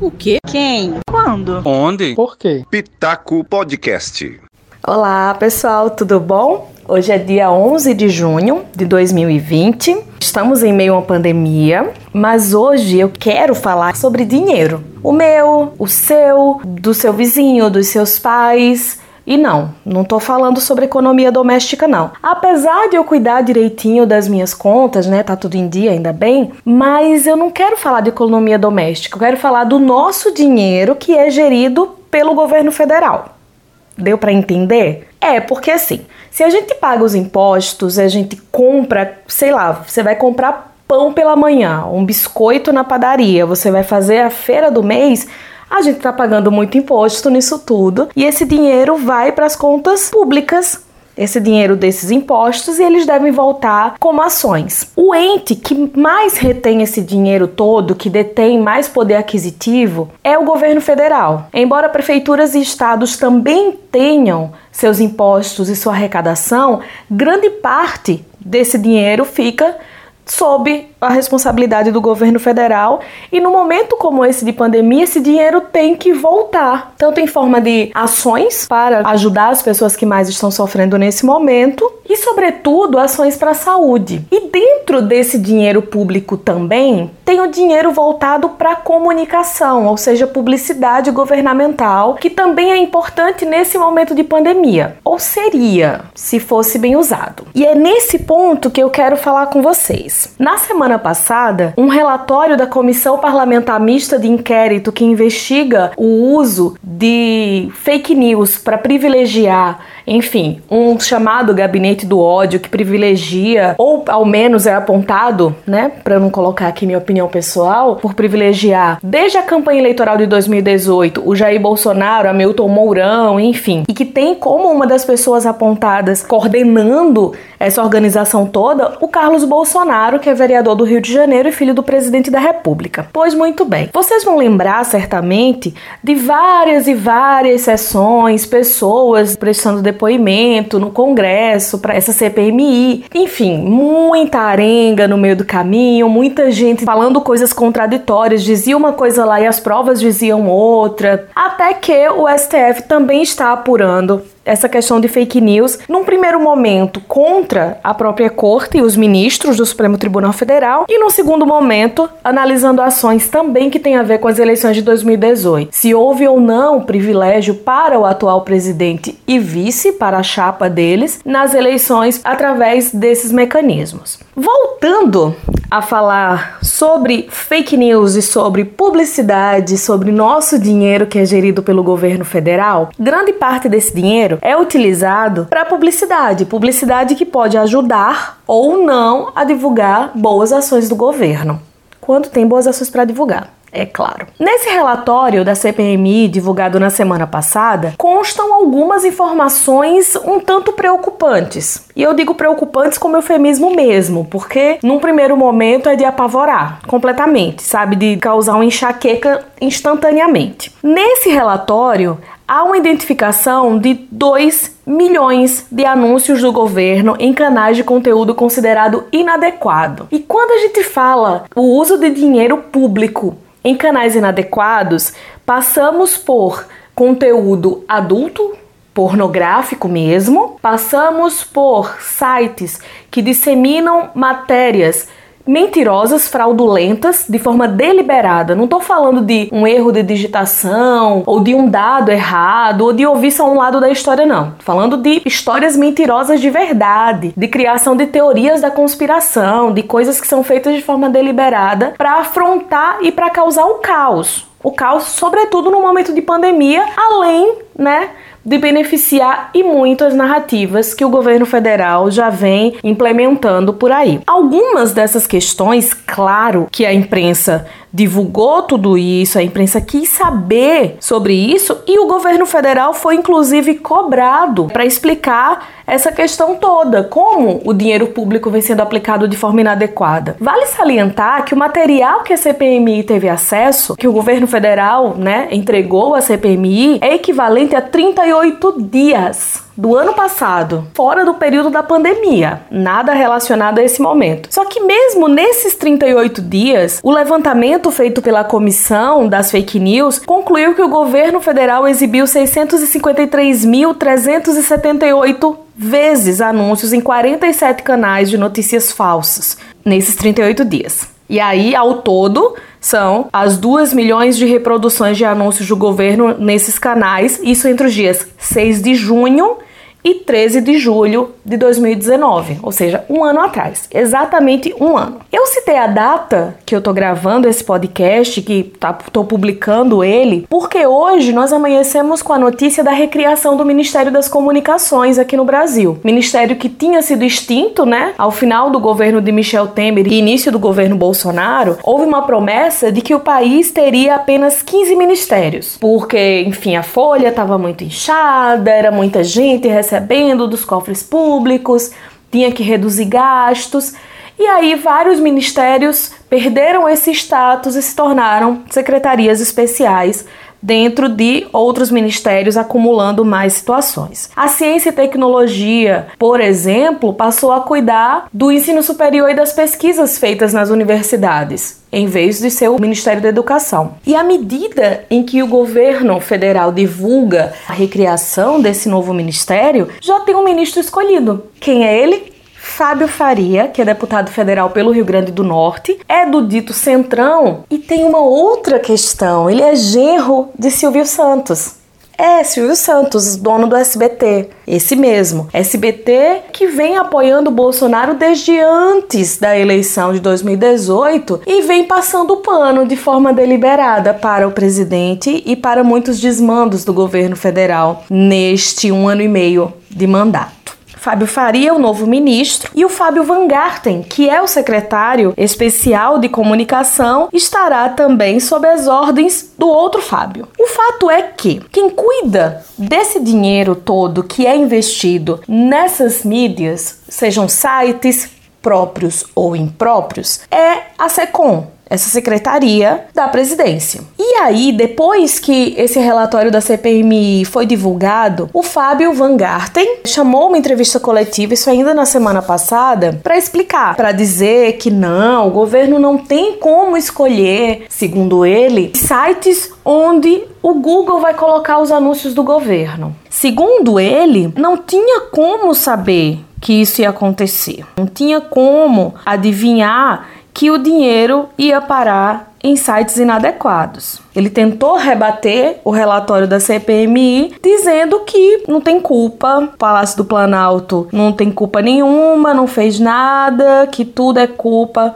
O quê? Quem? Quando? Onde? Por quê? Pitaco Podcast. Olá, pessoal, tudo bom? Hoje é dia 11 de junho de 2020. Estamos em meio a uma pandemia, mas hoje eu quero falar sobre dinheiro. O meu, o seu, do seu vizinho, dos seus pais. E não, não tô falando sobre economia doméstica não. Apesar de eu cuidar direitinho das minhas contas, né, tá tudo em dia ainda bem, mas eu não quero falar de economia doméstica, eu quero falar do nosso dinheiro que é gerido pelo governo federal. Deu para entender? É, porque assim, se a gente paga os impostos, a gente compra, sei lá, você vai comprar pão pela manhã, um biscoito na padaria, você vai fazer a feira do mês, a gente está pagando muito imposto nisso tudo e esse dinheiro vai para as contas públicas. Esse dinheiro desses impostos e eles devem voltar como ações. O ente que mais retém esse dinheiro todo, que detém mais poder aquisitivo, é o governo federal. Embora prefeituras e estados também tenham seus impostos e sua arrecadação, grande parte desse dinheiro fica sob a responsabilidade do governo federal e no momento como esse de pandemia, esse dinheiro tem que voltar, tanto em forma de ações para ajudar as pessoas que mais estão sofrendo nesse momento e, sobretudo, ações para a saúde. E dentro desse dinheiro público também tem o dinheiro voltado para comunicação, ou seja, publicidade governamental, que também é importante nesse momento de pandemia, ou seria, se fosse bem usado. E é nesse ponto que eu quero falar com vocês. Na semana passada, um relatório da Comissão Parlamentar Mista de Inquérito que investiga o uso de fake news para privilegiar, enfim, um chamado gabinete do ódio que privilegia, ou ao menos é apontado, né, para não colocar aqui minha opinião pessoal, por privilegiar desde a campanha eleitoral de 2018 o Jair Bolsonaro, a Milton Mourão, enfim, e que tem como uma das pessoas apontadas coordenando essa organização toda o Carlos Bolsonaro, que é vereador do Rio de Janeiro e filho do presidente da República. Pois muito bem, vocês vão lembrar certamente de várias e várias sessões, pessoas prestando depoimento no Congresso para essa CPMI, enfim, muita arenga no meio do caminho, muita gente falando coisas contraditórias, dizia uma coisa lá e as provas diziam outra, até que o STF também está apurando essa questão de fake news, num primeiro momento, contra a própria corte e os ministros do Supremo Tribunal Federal, e num segundo momento, analisando ações também que têm a ver com as eleições de 2018. Se houve ou não privilégio para o atual presidente e vice, para a chapa deles, nas eleições através desses mecanismos. Voltando a falar sobre fake news e sobre publicidade, sobre nosso dinheiro que é gerido pelo governo federal, grande parte desse dinheiro é utilizado para publicidade, publicidade que pode ajudar ou não a divulgar boas ações do governo, quando tem boas ações para divulgar é claro. Nesse relatório da CPMI divulgado na semana passada, constam algumas informações um tanto preocupantes. E eu digo preocupantes como eufemismo mesmo, porque num primeiro momento é de apavorar completamente, sabe? De causar uma enxaqueca instantaneamente. Nesse relatório, há uma identificação de 2 milhões de anúncios do governo em canais de conteúdo considerado inadequado. E quando a gente fala o uso de dinheiro público em canais inadequados, passamos por conteúdo adulto, pornográfico mesmo, passamos por sites que disseminam matérias mentirosas, fraudulentas, de forma deliberada. Não estou falando de um erro de digitação, ou de um dado errado, ou de ouvir só um lado da história, não. Tô falando de histórias mentirosas de verdade, de criação de teorias da conspiração, de coisas que são feitas de forma deliberada para afrontar e para causar o caos. O caos, sobretudo no momento de pandemia, além, né? De beneficiar e muito as narrativas que o governo federal já vem implementando por aí. Algumas dessas questões, claro que a imprensa divulgou tudo isso, a imprensa quis saber sobre isso e o governo federal foi inclusive cobrado para explicar essa questão toda, como o dinheiro público vem sendo aplicado de forma inadequada. Vale salientar que o material que a CPMI teve acesso, que o governo federal, né, entregou à CPMI, é equivalente a 38 dias do ano passado, fora do período da pandemia, nada relacionado a esse momento. Só que mesmo nesses 38 dias, o levantamento feito pela comissão das fake news concluiu que o governo federal exibiu 653.378 vezes anúncios em 47 canais de notícias falsas nesses 38 dias. E aí, ao todo, são as 2 milhões de reproduções de anúncios do governo nesses canais, isso entre os dias 6 de junho e 13 de julho de 2019, ou seja, um ano atrás, exatamente um ano. Eu citei a data que eu estou gravando esse podcast, que tá, publicando ele, porque hoje nós amanhecemos com a notícia da recriação do Ministério das Comunicações aqui no Brasil. Ministério que tinha sido extinto, né? Ao final do governo de Michel Temer e início do governo Bolsonaro, houve uma promessa de que o país teria apenas 15 ministérios, porque, enfim, a folha estava muito inchada, era muita gente recebendo recebendo dos cofres públicos, tinha que reduzir gastos. E aí vários ministérios perderam esse status e se tornaram secretarias especiais dentro de outros ministérios acumulando mais situações. A ciência e tecnologia, por exemplo, passou a cuidar do ensino superior e das pesquisas feitas nas universidades, em vez de ser o Ministério da Educação. E à medida em que o governo federal divulga a recriação desse novo ministério, já tem um ministro escolhido. Quem é ele? Fábio Faria, que é deputado federal pelo Rio Grande do Norte, é do dito Centrão e tem uma outra questão. Ele é genro de Silvio Santos. É, Silvio Santos, dono do SBT. Esse mesmo. SBT que vem apoiando o Bolsonaro desde antes da eleição de 2018 e vem passando o pano de forma deliberada para o presidente e para muitos desmandos do governo federal neste um ano e meio de mandato. Fábio Faria, o novo ministro, e o Fábio Van Garten, que é o secretário especial de comunicação, estará também sob as ordens do outro Fábio. O fato é que quem cuida desse dinheiro todo que é investido nessas mídias, sejam sites próprios ou impróprios, é a SECOM, essa secretaria da presidência. E aí, depois que esse relatório da CPMI foi divulgado, o Fábio Van Garten chamou uma entrevista coletiva, isso ainda na semana passada, para explicar, para dizer que não, o governo não tem como escolher, segundo ele, sites onde o Google vai colocar os anúncios do governo. Segundo ele, não tinha como saber que isso ia acontecer. Não tinha como adivinhar que o dinheiro ia parar em sites inadequados. Ele tentou rebater o relatório da CPMI dizendo que não tem culpa, o Palácio do Planalto não tem culpa nenhuma, não fez nada, que tudo é culpa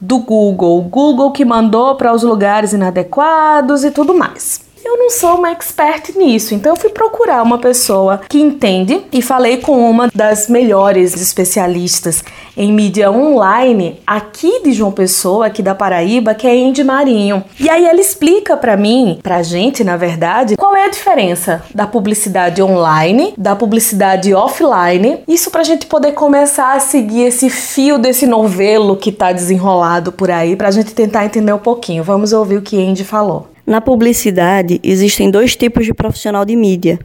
do Google. Google que mandou para os lugares inadequados e tudo mais eu não sou uma expert nisso, então eu fui procurar uma pessoa que entende e falei com uma das melhores especialistas em mídia online aqui de João Pessoa, aqui da Paraíba, que é Andy Marinho. E aí ela explica para mim, pra gente, na verdade, qual é a diferença da publicidade online, da publicidade offline. Isso pra gente poder começar a seguir esse fio desse novelo que tá desenrolado por aí, pra gente tentar entender um pouquinho. Vamos ouvir o que Andy falou. Na publicidade, existem dois tipos de profissional de mídia: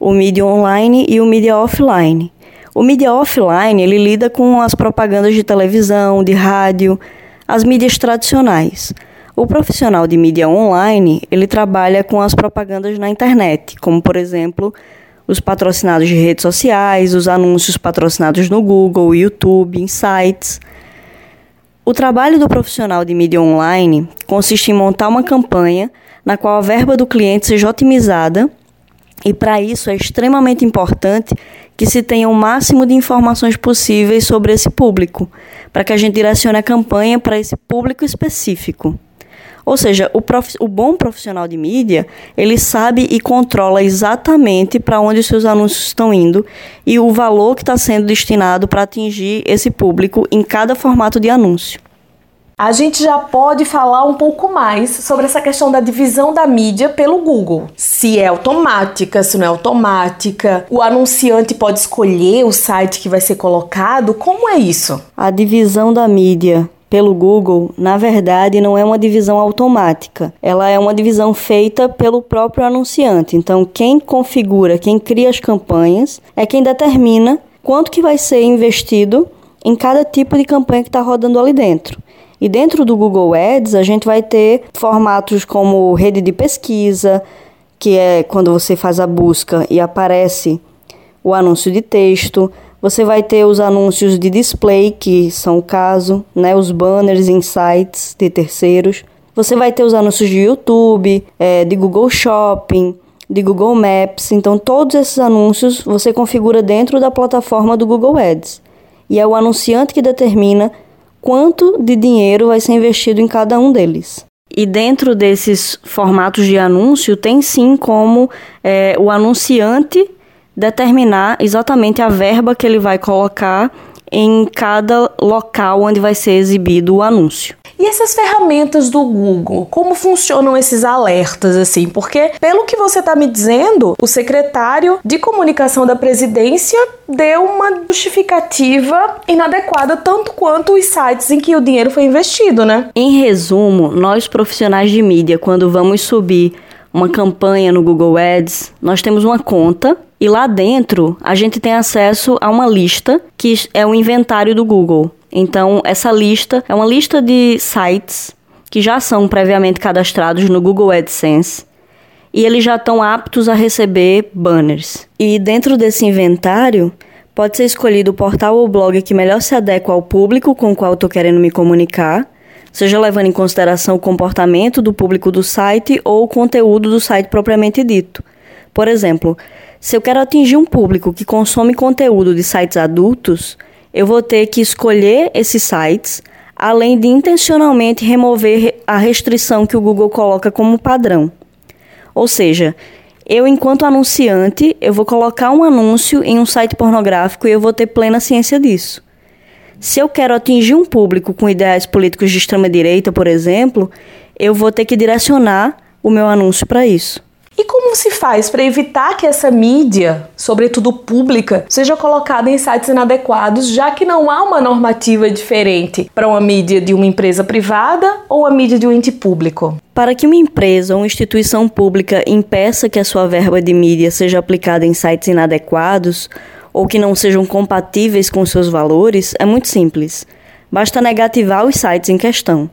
o mídia online e o mídia offline. O mídia offline ele lida com as propagandas de televisão, de rádio, as mídias tradicionais. O profissional de mídia online ele trabalha com as propagandas na internet, como por exemplo os patrocinados de redes sociais, os anúncios patrocinados no Google, YouTube, em sites. O trabalho do profissional de mídia online consiste em montar uma campanha na qual a verba do cliente seja otimizada, e para isso é extremamente importante que se tenha o máximo de informações possíveis sobre esse público, para que a gente direcione a campanha para esse público específico. Ou seja, o, prof... o bom profissional de mídia, ele sabe e controla exatamente para onde os seus anúncios estão indo e o valor que está sendo destinado para atingir esse público em cada formato de anúncio. A gente já pode falar um pouco mais sobre essa questão da divisão da mídia pelo Google. Se é automática, se não é automática, o anunciante pode escolher o site que vai ser colocado, como é isso? A divisão da mídia pelo Google, na verdade, não é uma divisão automática. Ela é uma divisão feita pelo próprio anunciante. Então, quem configura, quem cria as campanhas, é quem determina quanto que vai ser investido em cada tipo de campanha que está rodando ali dentro. E dentro do Google Ads, a gente vai ter formatos como rede de pesquisa, que é quando você faz a busca e aparece o anúncio de texto. Você vai ter os anúncios de display, que são o caso, né, os banners em sites de terceiros. Você vai ter os anúncios de YouTube, é, de Google Shopping, de Google Maps. Então, todos esses anúncios você configura dentro da plataforma do Google Ads. E é o anunciante que determina quanto de dinheiro vai ser investido em cada um deles. E dentro desses formatos de anúncio, tem sim como é, o anunciante determinar exatamente a verba que ele vai colocar em cada local onde vai ser exibido o anúncio. E essas ferramentas do Google, como funcionam esses alertas assim? Porque pelo que você está me dizendo, o secretário de comunicação da presidência deu uma justificativa inadequada tanto quanto os sites em que o dinheiro foi investido, né? Em resumo, nós profissionais de mídia, quando vamos subir uma campanha no Google Ads, nós temos uma conta e lá dentro a gente tem acesso a uma lista que é o inventário do Google. Então, essa lista é uma lista de sites que já são previamente cadastrados no Google AdSense e eles já estão aptos a receber banners. E dentro desse inventário, pode ser escolhido o portal ou blog que melhor se adequa ao público com o qual estou querendo me comunicar, seja levando em consideração o comportamento do público do site ou o conteúdo do site propriamente dito. Por exemplo, se eu quero atingir um público que consome conteúdo de sites adultos, eu vou ter que escolher esses sites, além de intencionalmente remover a restrição que o Google coloca como padrão. Ou seja, eu enquanto anunciante, eu vou colocar um anúncio em um site pornográfico e eu vou ter plena ciência disso. Se eu quero atingir um público com ideais políticos de extrema direita, por exemplo, eu vou ter que direcionar o meu anúncio para isso. E como se faz para evitar que essa mídia, sobretudo pública, seja colocada em sites inadequados, já que não há uma normativa diferente para uma mídia de uma empresa privada ou a mídia de um ente público? Para que uma empresa ou uma instituição pública impeça que a sua verba de mídia seja aplicada em sites inadequados ou que não sejam compatíveis com seus valores, é muito simples. Basta negativar os sites em questão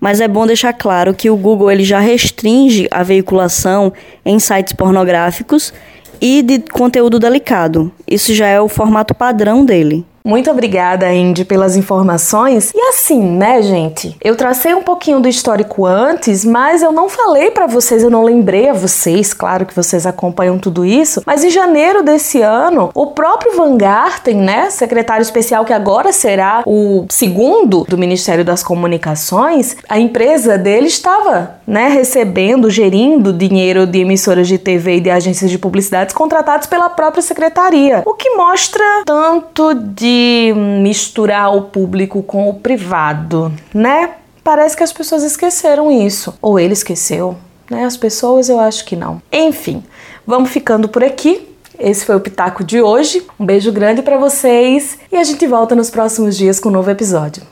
mas é bom deixar claro que o Google ele já restringe a veiculação em sites pornográficos e de conteúdo delicado. Isso já é o formato padrão dele. Muito obrigada, Indy, pelas informações. E assim, né, gente? Eu tracei um pouquinho do histórico antes, mas eu não falei para vocês, eu não lembrei a vocês, claro que vocês acompanham tudo isso, mas em janeiro desse ano, o próprio Van Garten, né, secretário especial que agora será o segundo do Ministério das Comunicações, a empresa dele estava, né, recebendo, gerindo dinheiro de emissoras de TV e de agências de publicidades contratados pela própria secretaria, o que mostra tanto misturar o público com o privado, né? Parece que as pessoas esqueceram isso. Ou ele esqueceu, né? As pessoas eu acho que não. Enfim, vamos ficando por aqui. Esse foi o Pitaco de hoje. Um beijo grande para vocês e a gente volta nos próximos dias com um novo episódio.